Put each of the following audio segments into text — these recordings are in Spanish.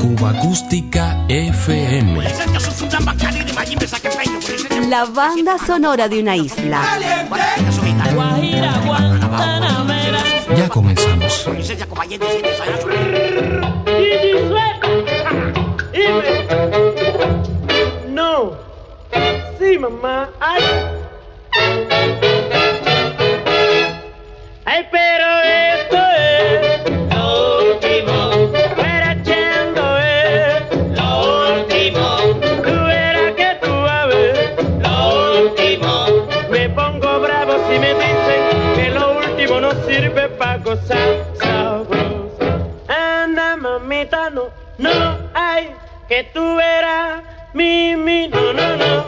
Cuba Acústica FM. La banda sonora de una isla. Ya comenzamos. No. Sí, mamá. Ay. Ay, pero esto es si me dicen que lo último no sirve para gozar sabroso. Anda, mamita, no, no hay que tú verás mi, no, no, no.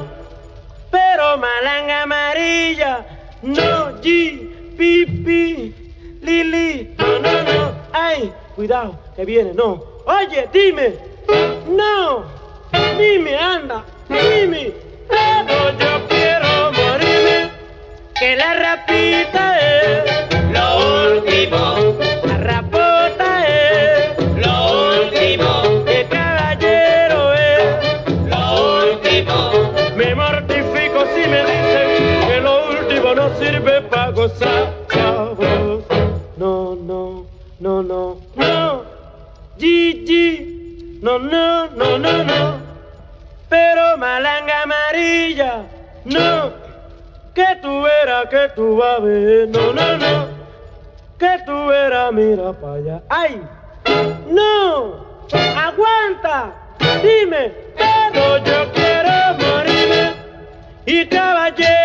Pero malanga amarilla, no, G, pipi, Lili, no, no, no. Ay, cuidado, que viene, no. Oye, dime, no, dime, anda, dime. Pero yo quiero morirme, que la rapita es lo último. La rapota es lo último. El caballero es lo último. Me mortifico si me dicen que lo último no sirve para gozar sabroso. No, no, no, no, no. Gigi, no, no, no, no, no. Pero malanga amarilla, no. Que tú verás, que tú vas a ver, no, no, no. Que tú verás, mira para allá. ¡Ay! ¡No! ¡Aguanta! Dime, pero yo quiero morirme y caballero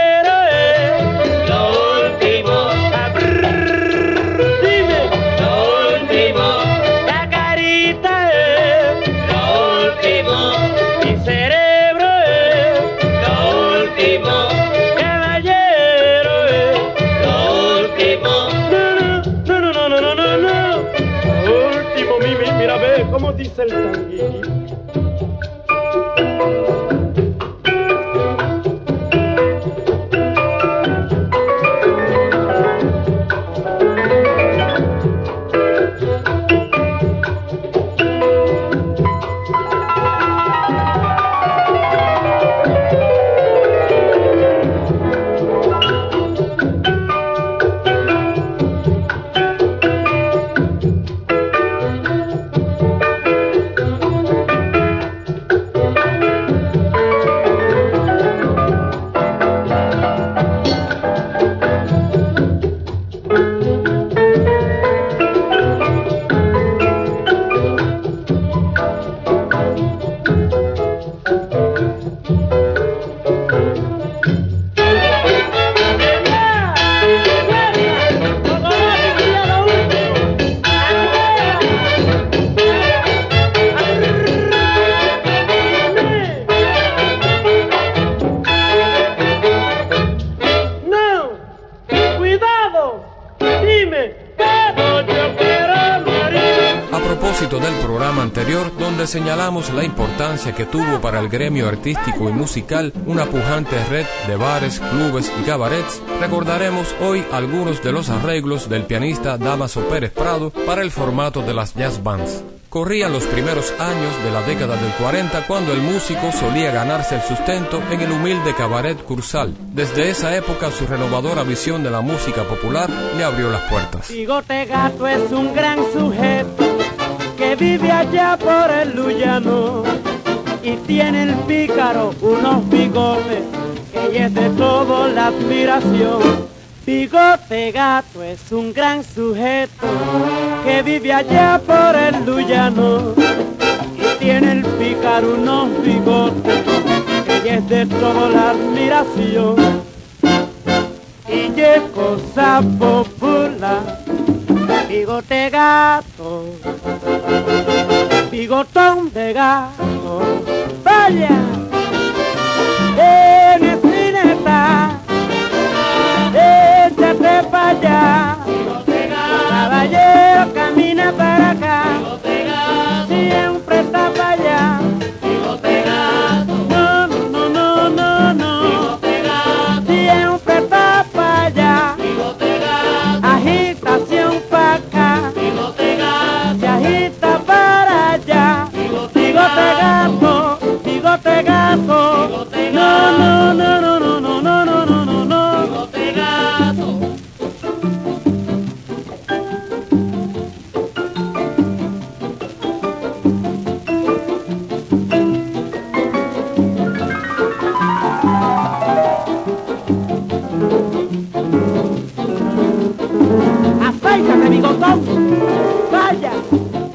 señalamos la importancia que tuvo para el gremio artístico y musical una pujante red de bares, clubes y cabarets, recordaremos hoy algunos de los arreglos del pianista Damaso Pérez Prado para el formato de las jazz bands. Corrían los primeros años de la década del 40 cuando el músico solía ganarse el sustento en el humilde cabaret Cursal. Desde esa época su renovadora visión de la música popular le abrió las puertas. Que vive allá por el Luyano y tiene el pícaro unos bigotes que es de todo la admiración. Bigote Gato es un gran sujeto que vive allá por el Luyano y tiene el pícaro unos bigotes que es de toda la admiración y es cosa popular. Bigote gato, bigotón de gato, vaya, en esquineta, échate para allá, caballero camina para Acércate, bigotón. Vaya.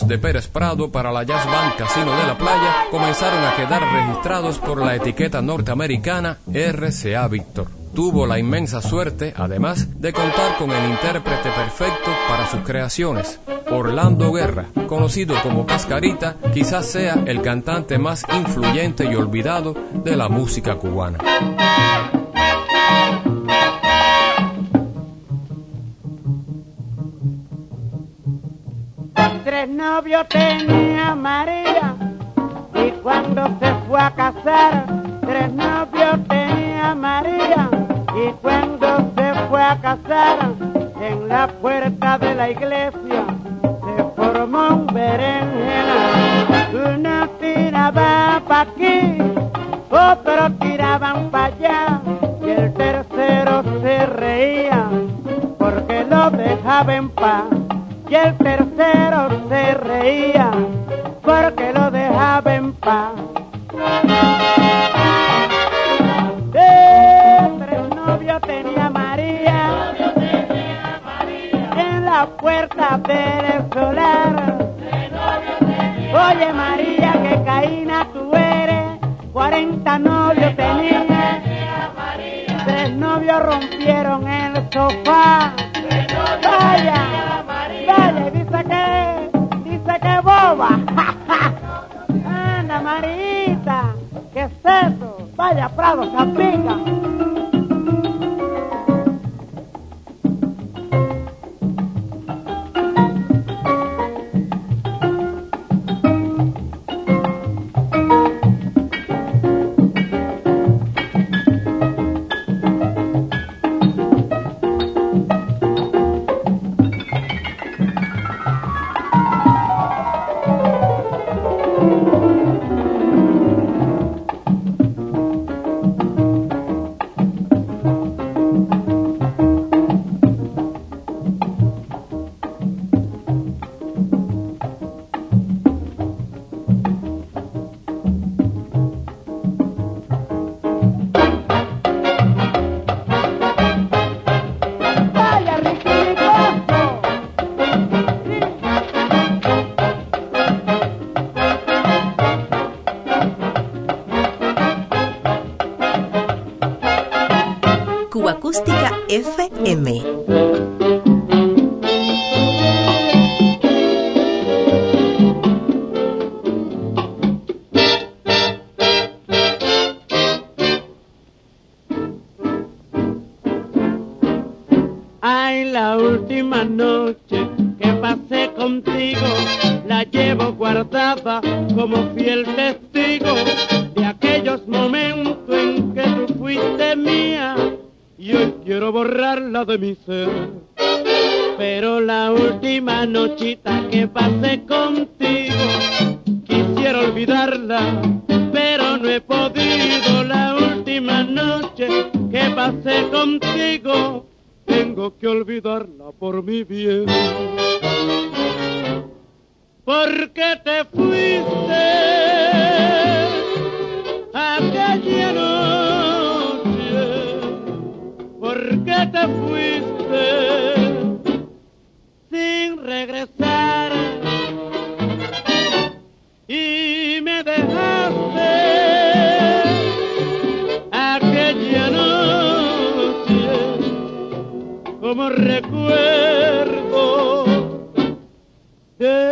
De Pérez Prado para la Jazz Band Casino de la Playa comenzaron a quedar registrados por la etiqueta norteamericana RCA Victor. Tuvo la inmensa suerte, además, de contar con el intérprete perfecto para sus creaciones. Orlando Guerra, conocido como Cascarita, quizás sea el cantante más influyente y olvidado de la música cubana. Tres novios tenía María y cuando se fue a casar, tres novios tenía María y cuando se fue a casar, en la puerta de la iglesia se formó un berenjena. Uno tiraba pa' aquí, otro tiraban pa' allá y el tercero se reía porque lo dejaba en paz y el tercero se reía porque lo dejaba en paz. Eh, tres novios tenía María en la puerta del solar. Oye María, que caína tú eres, 40 novios tenía. Tres novios rompieron el sofá. Vaya, Anda, Marita, ¿qué es eso? Vaya, Prado, Zapica.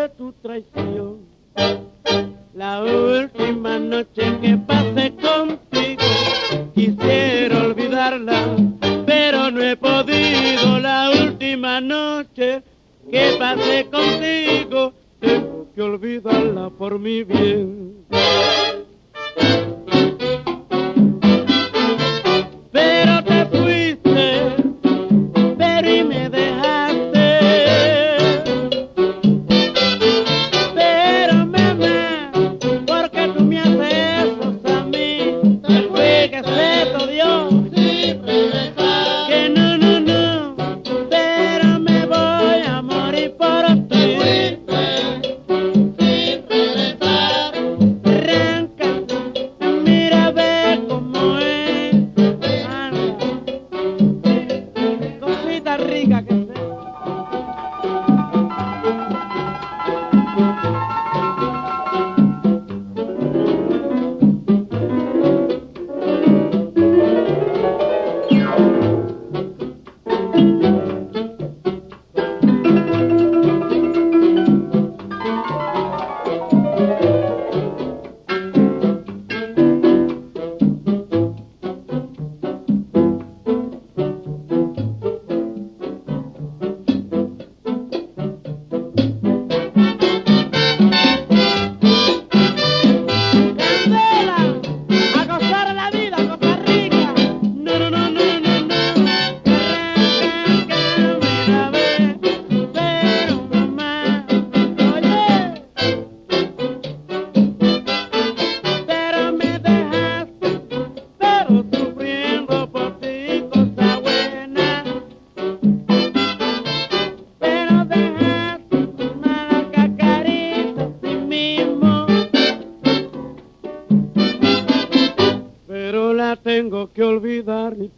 Tu traición. La última noche que pasé contigo, quisiera olvidarla, pero no he podido. La última noche que pasé contigo, tengo que olvidarla por mi bien.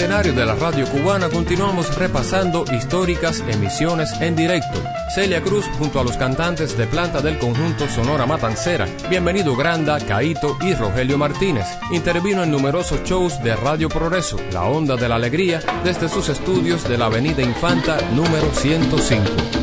centenario de la radio cubana continuamos repasando históricas emisiones en directo. Celia Cruz junto a los cantantes de planta del conjunto Sonora Matancera, Bienvenido Granda, Caito y Rogelio Martínez. Intervino en numerosos shows de Radio Progreso, La Onda de la Alegría, desde sus estudios de la Avenida Infanta número 105.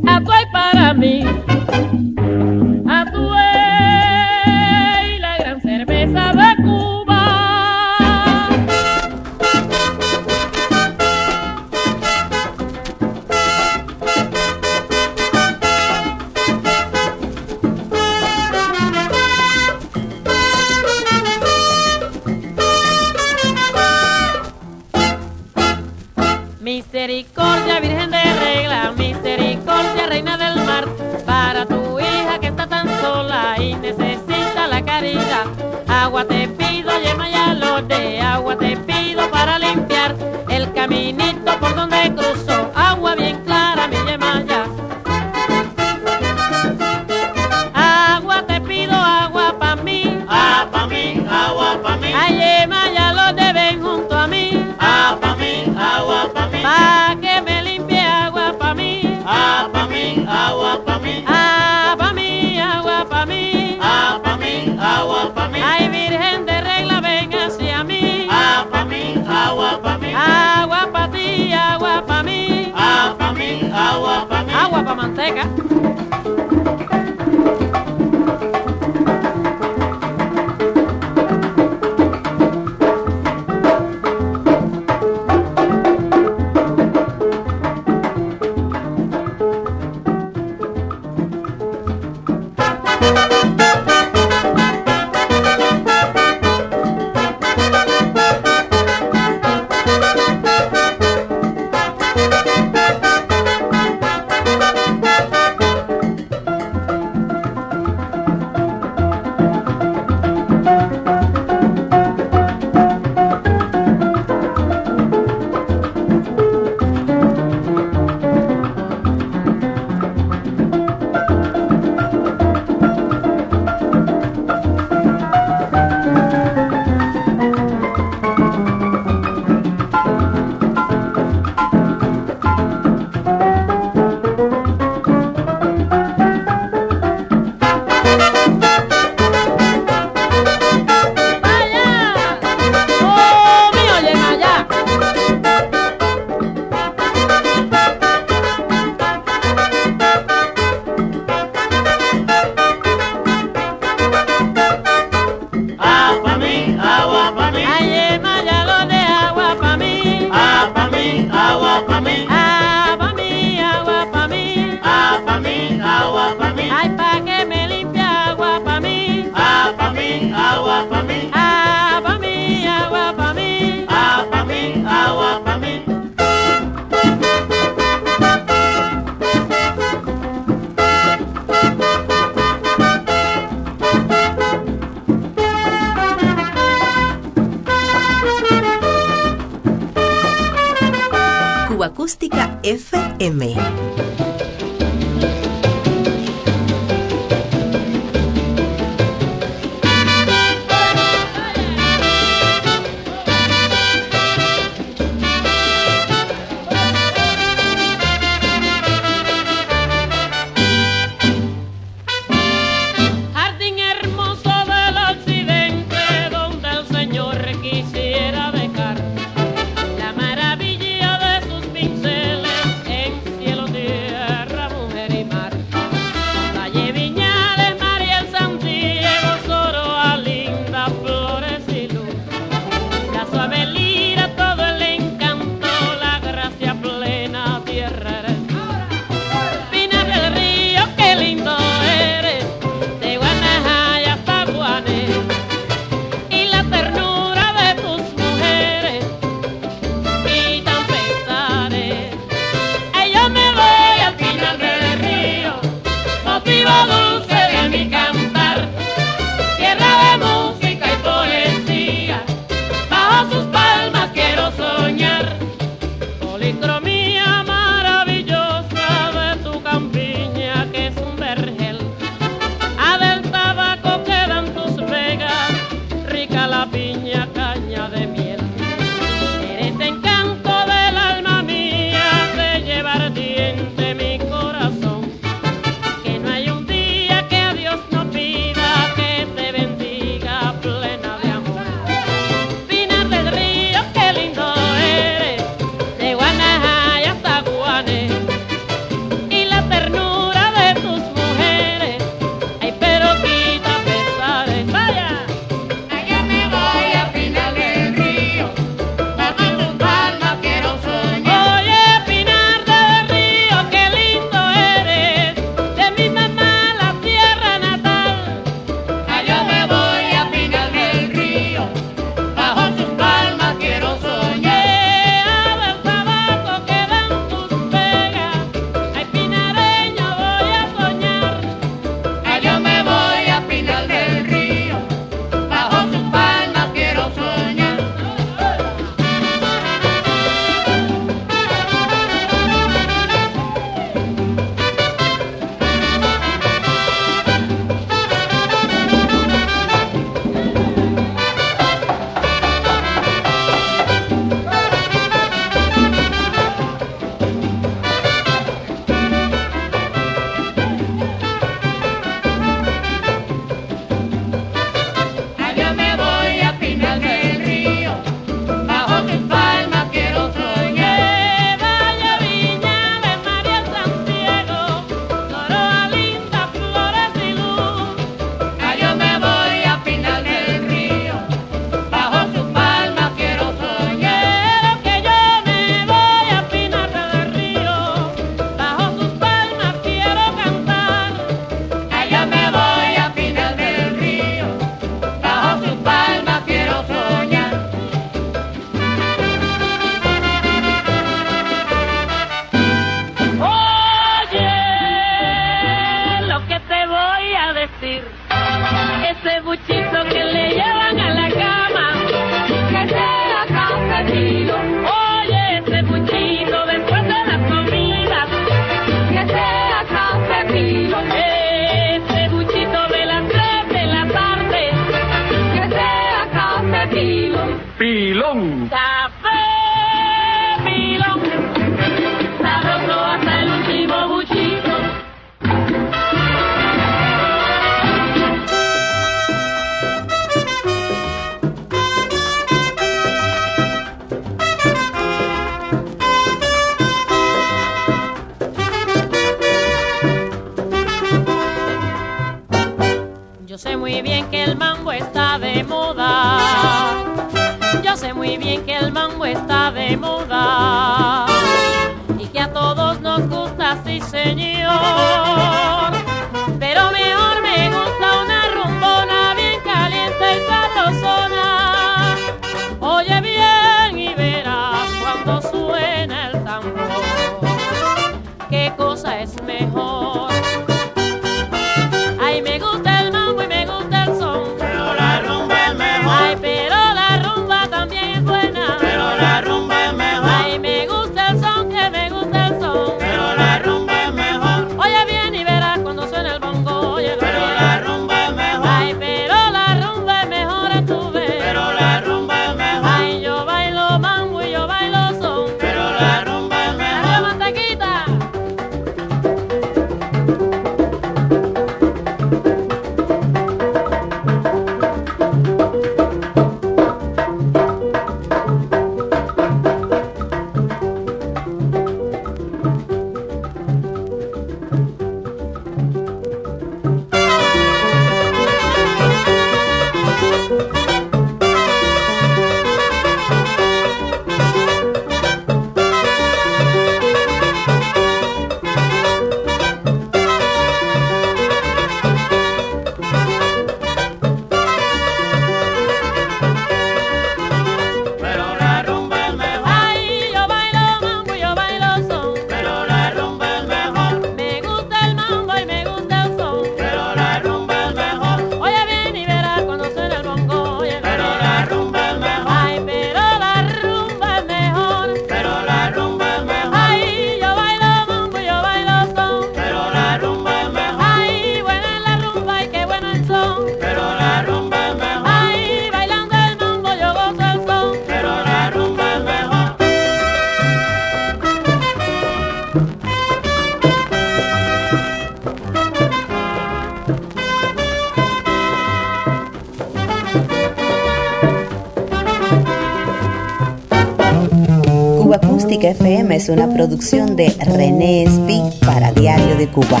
una producción de René Speak para Diario de Cuba.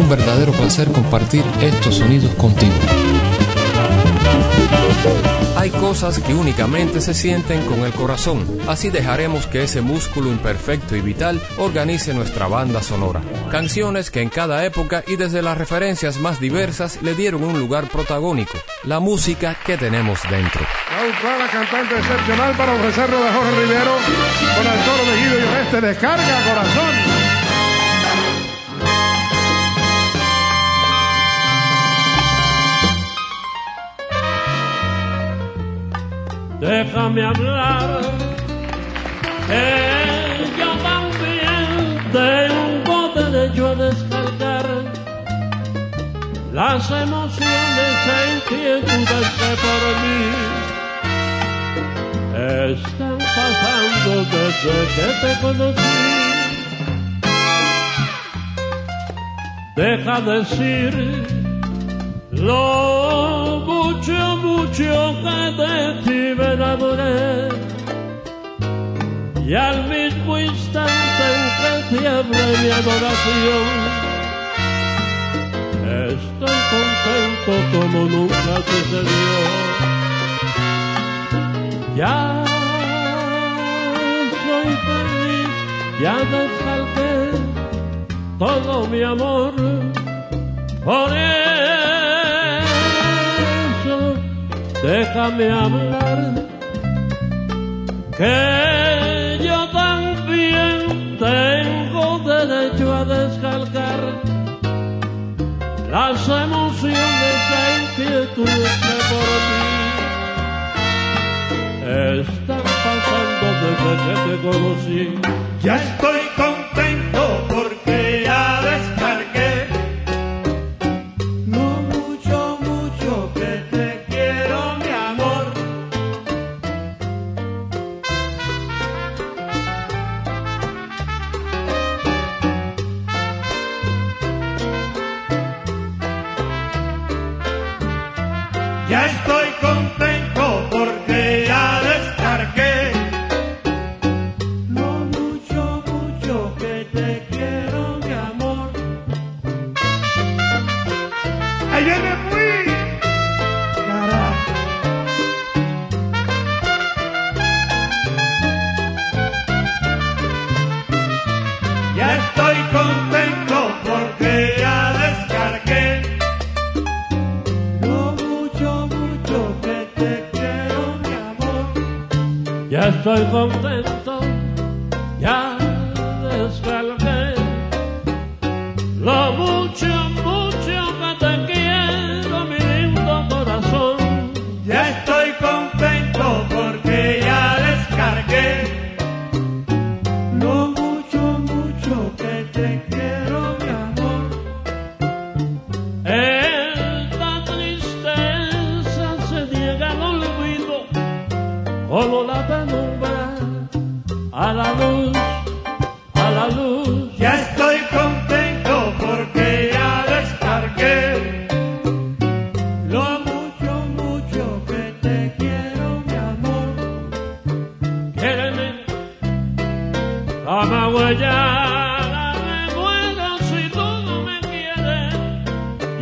Un verdadero placer compartir estos sonidos contigo. Hay cosas que únicamente se sienten con el corazón, así dejaremos que ese músculo imperfecto y vital organice nuestra banda sonora. Canciones que en cada época y desde las referencias más diversas le dieron un lugar protagónico, la música que tenemos dentro. La cantante excepcional para ofrecerlo de Jorge Rivero con el toro de Guido y Descarga, corazón. déjame hablar, que yo también de un bote de yo a descargar las emociones e inquietudes que por mí están pasando desde que te conocí. Deja decir lo mucho que de ti me enamoré y al mismo instante en que tiembla mi adoración. Estoy contento como nunca sucedió. Ya soy feliz ya desfalqué todo mi amor por él déjame hablar, que yo también tengo derecho a descargar las emociones e inquietudes que por ti están pasando desde que te conocí. Ya estoy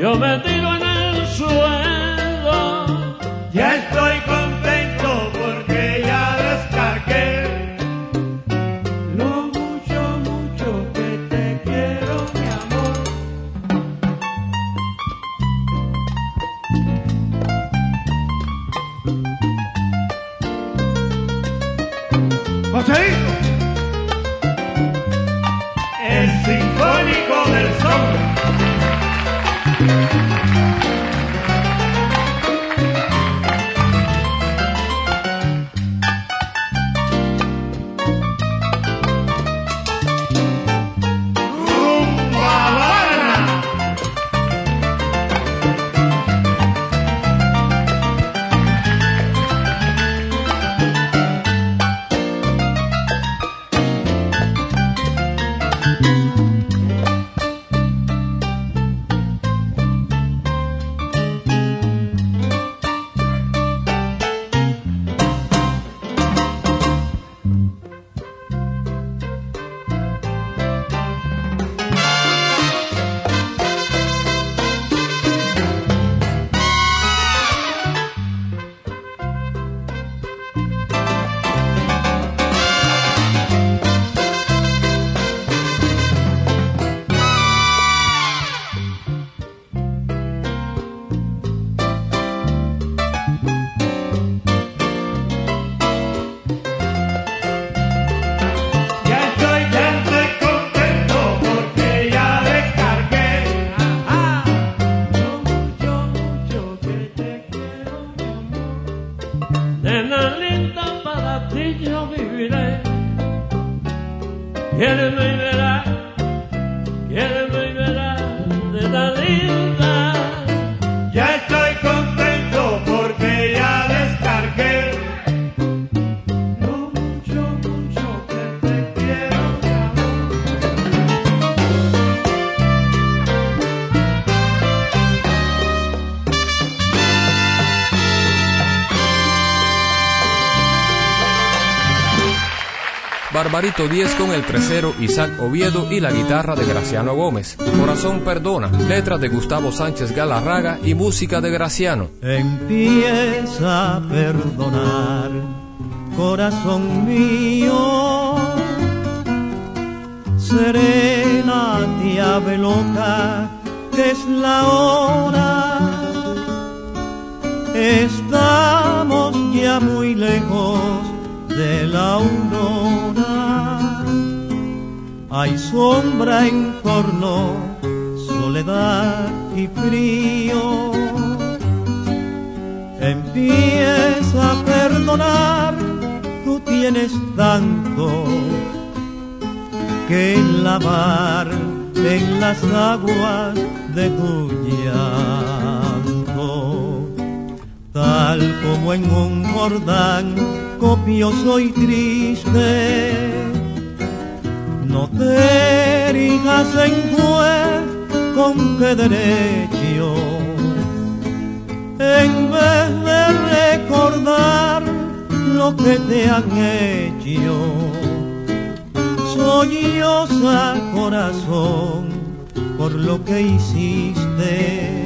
yo me tiro en el suelo. teach your baby that. Tell him, that I Alvarito Díez con el tresero Isaac Oviedo y la guitarra de Graciano Gómez. Corazón Perdona, letras de Gustavo Sánchez Galarraga y música de Graciano. Empieza a perdonar, corazón mío. Serena, ave loca, que es la hora. Estamos ya muy lejos de la aurora. Hay sombra en torno, soledad y frío. Empieza a perdonar, tú tienes tanto que lavar en las aguas de tu llanto. Tal como en un cordán copioso y triste no te erijas en juez con qué derecho, en vez de recordar lo que te han hecho. Solloza corazón por lo que hiciste.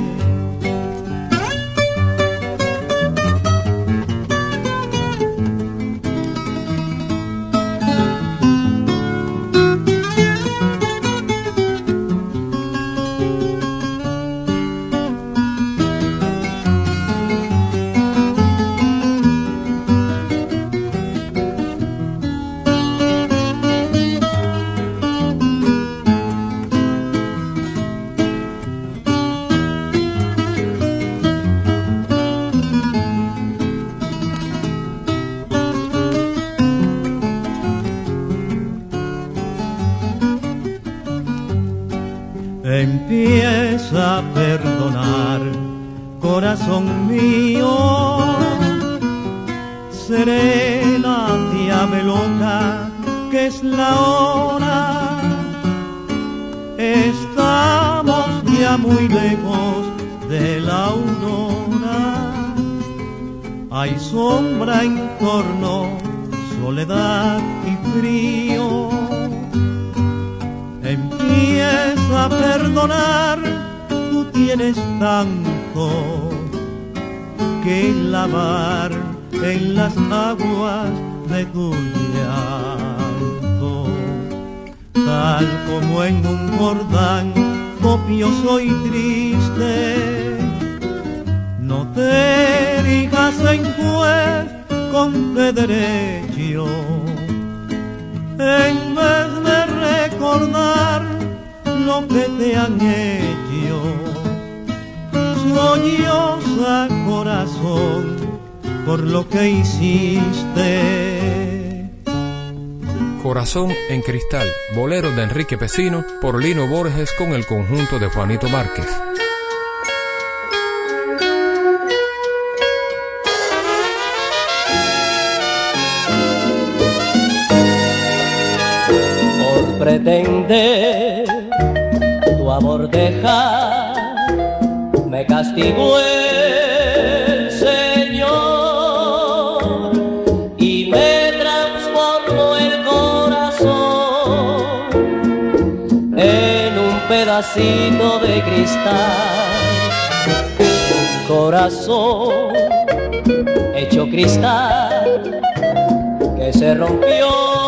Lo que te han hecho. Solloza corazón por lo que hiciste. Corazón en Cristal, bolero de Enrique Pesino por Lino Borges con el conjunto de Juanito Márquez. por pretender amor dejar, me castigó el Señor y me transformó el corazón en un pedacito de cristal, un corazón hecho cristal que se rompió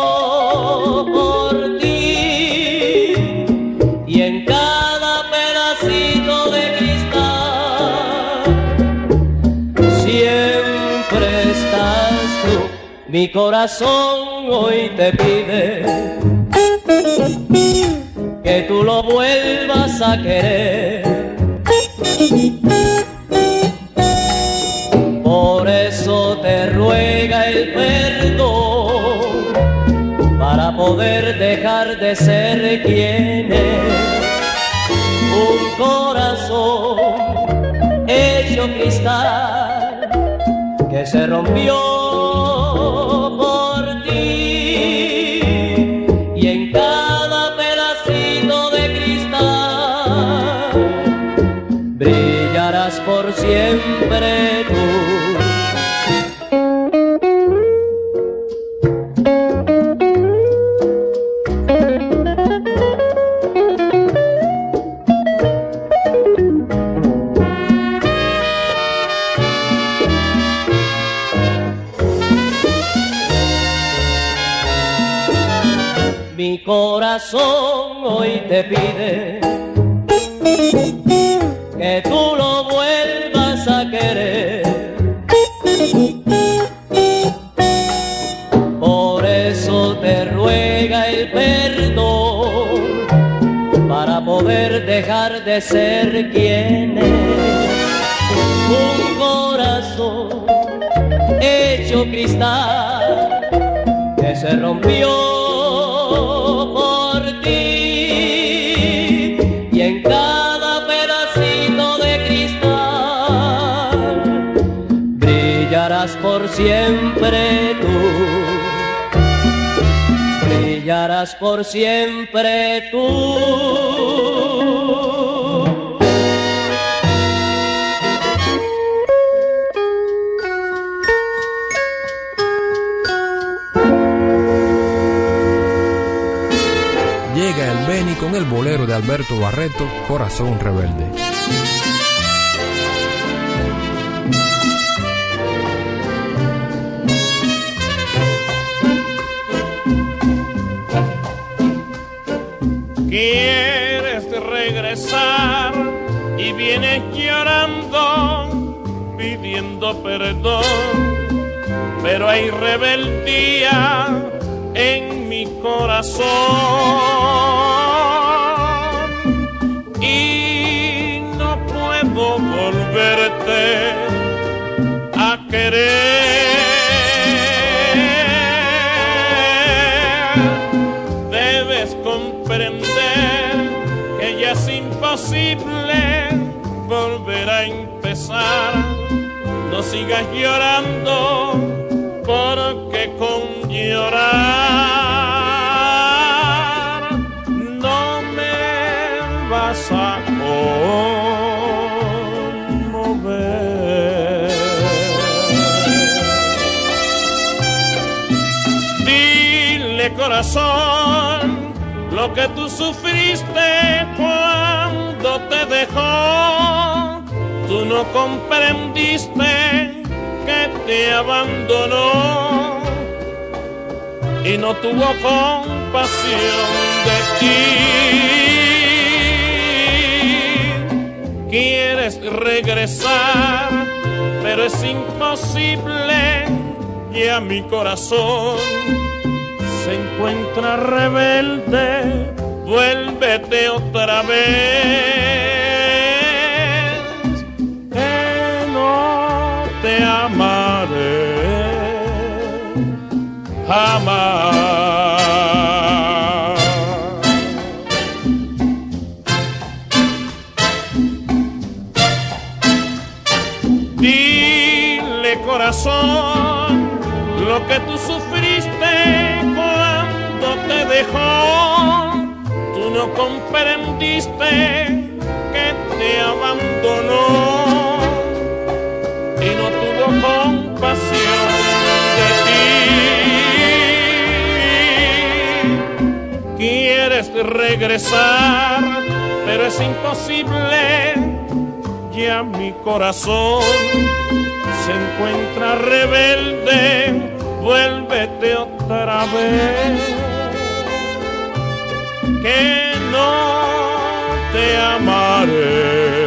Mi corazón hoy te pide que tú lo vuelvas a querer. Por eso te ruega el perdón para poder dejar de ser quien es. Un corazón hecho cristal que se rompió por siempre tú. Mi corazón hoy te pide ser quien es. Un corazón hecho cristal que se rompió por ti y en cada pedacito de cristal brillarás por siempre tú brillarás por siempre tú. Alberto Barreto, Corazón Rebelde. Quieres regresar y vienes llorando, pidiendo perdón, pero hay rebeldía en mi corazón sigas llorando porque con llorar no me vas a conmover. Dile corazón lo que tú sufriste cuando te dejó. Tú no comprendiste te abandonó y no tuvo compasión de ti. Quieres regresar, pero es imposible. Ya mi corazón se encuentra rebelde. Vuélvete otra vez, que no te amaré jamás. Dile corazón lo que tú sufriste cuando te dejó. Tú no comprendiste regresar, pero es imposible. Ya mi corazón se encuentra rebelde. Vuélvete otra vez. Que no te amaré.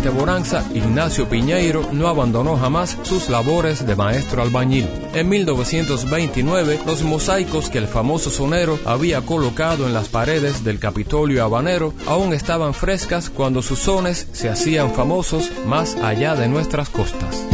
Aparente bonanza, Ignacio Piñeiro no abandonó jamás sus labores de maestro albañil. En 1929, los mosaicos que el famoso sonero había colocado en las paredes del Capitolio habanero aún estaban frescas cuando sus sones se hacían famosos más allá de nuestras costas.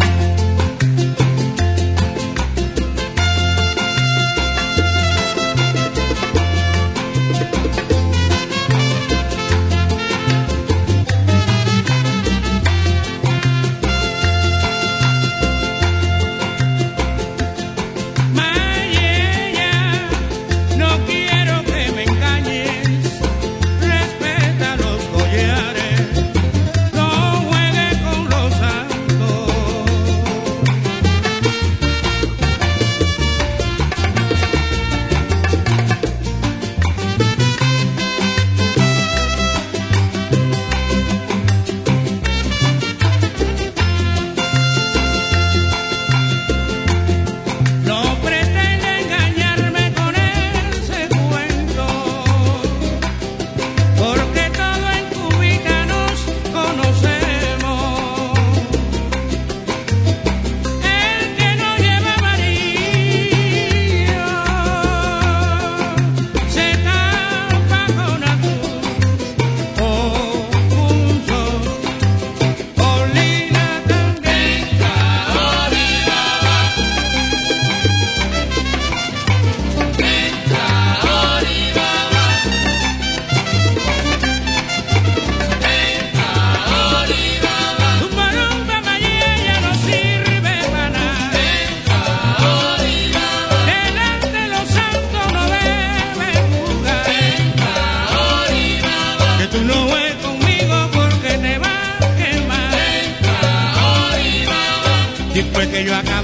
Que yo acaba,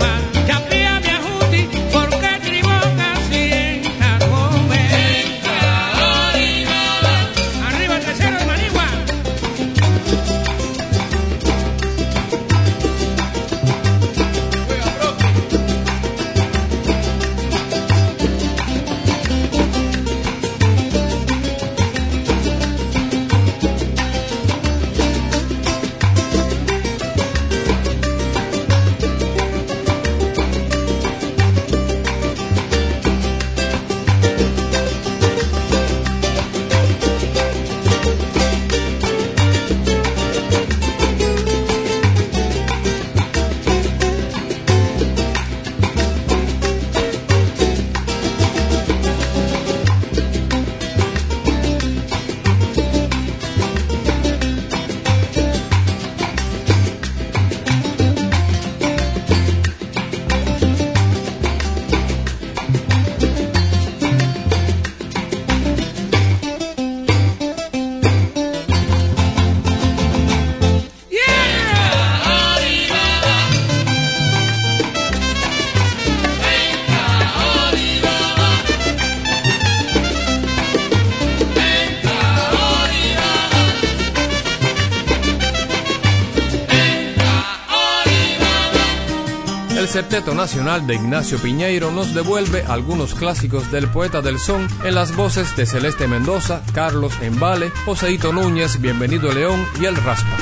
Septeto Nacional de Ignacio Piñeiro nos devuelve algunos clásicos del poeta del son en las voces de Celeste Mendoza, Carlos Embale, Joseito Núñez, Bienvenido León y El Raspa.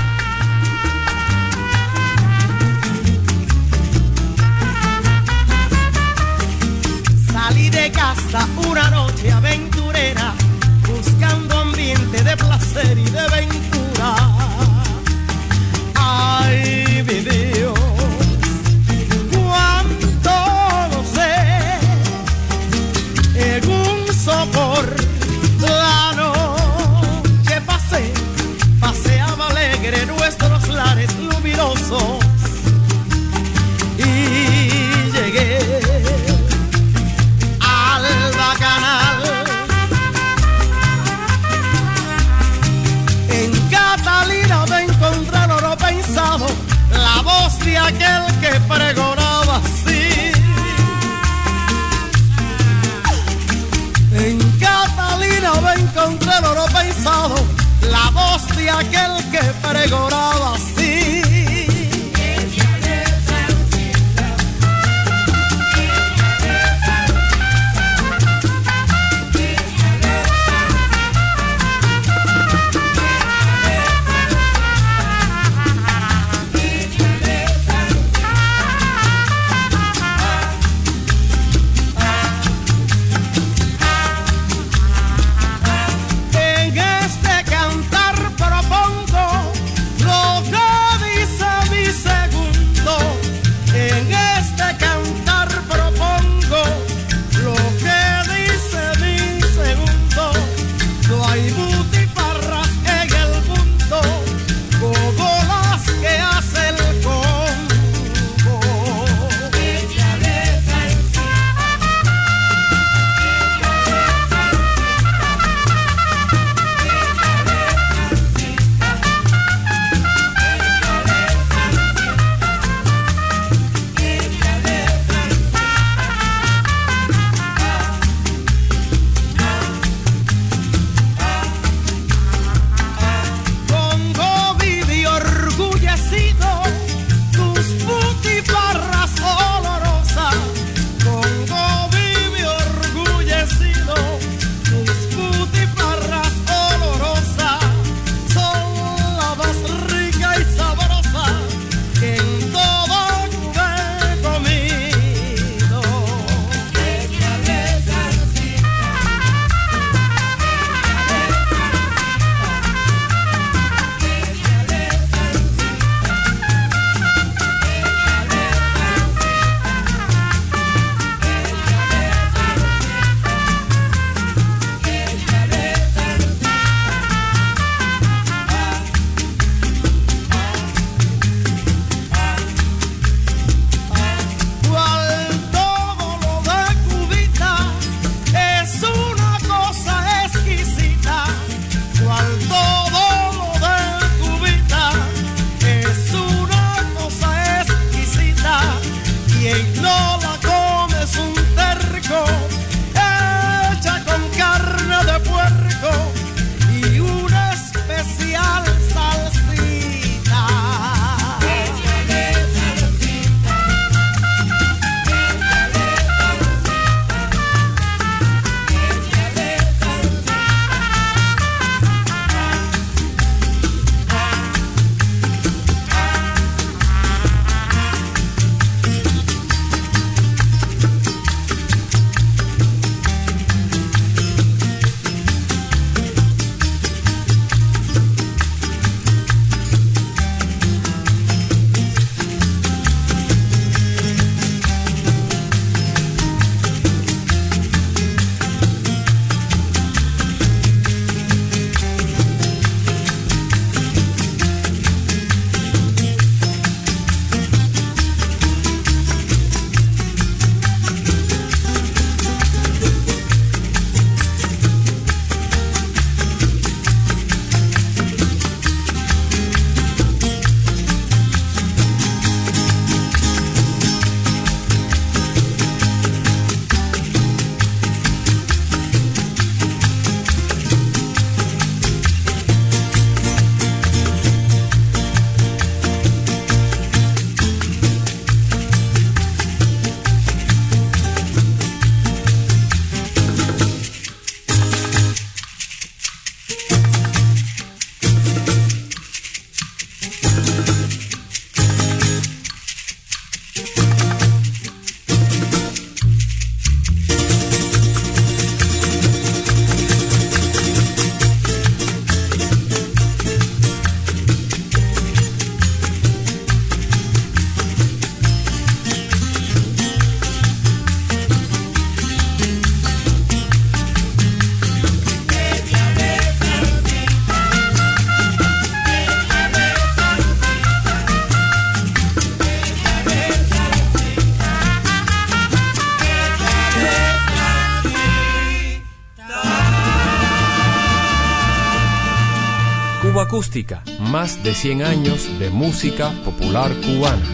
Salí de casa una noche aventurera, buscando ambiente de placer y de ventura. Ay, mi Dios, nuestros lares luminosos y llegué al bacanal. En Catalina me encontré oro pensado, la voz de aquel que pregonaba así. En Catalina me encontré oro pensado, la voz de aquel que pregonaba Acústica, más de 100 años de música popular cubana.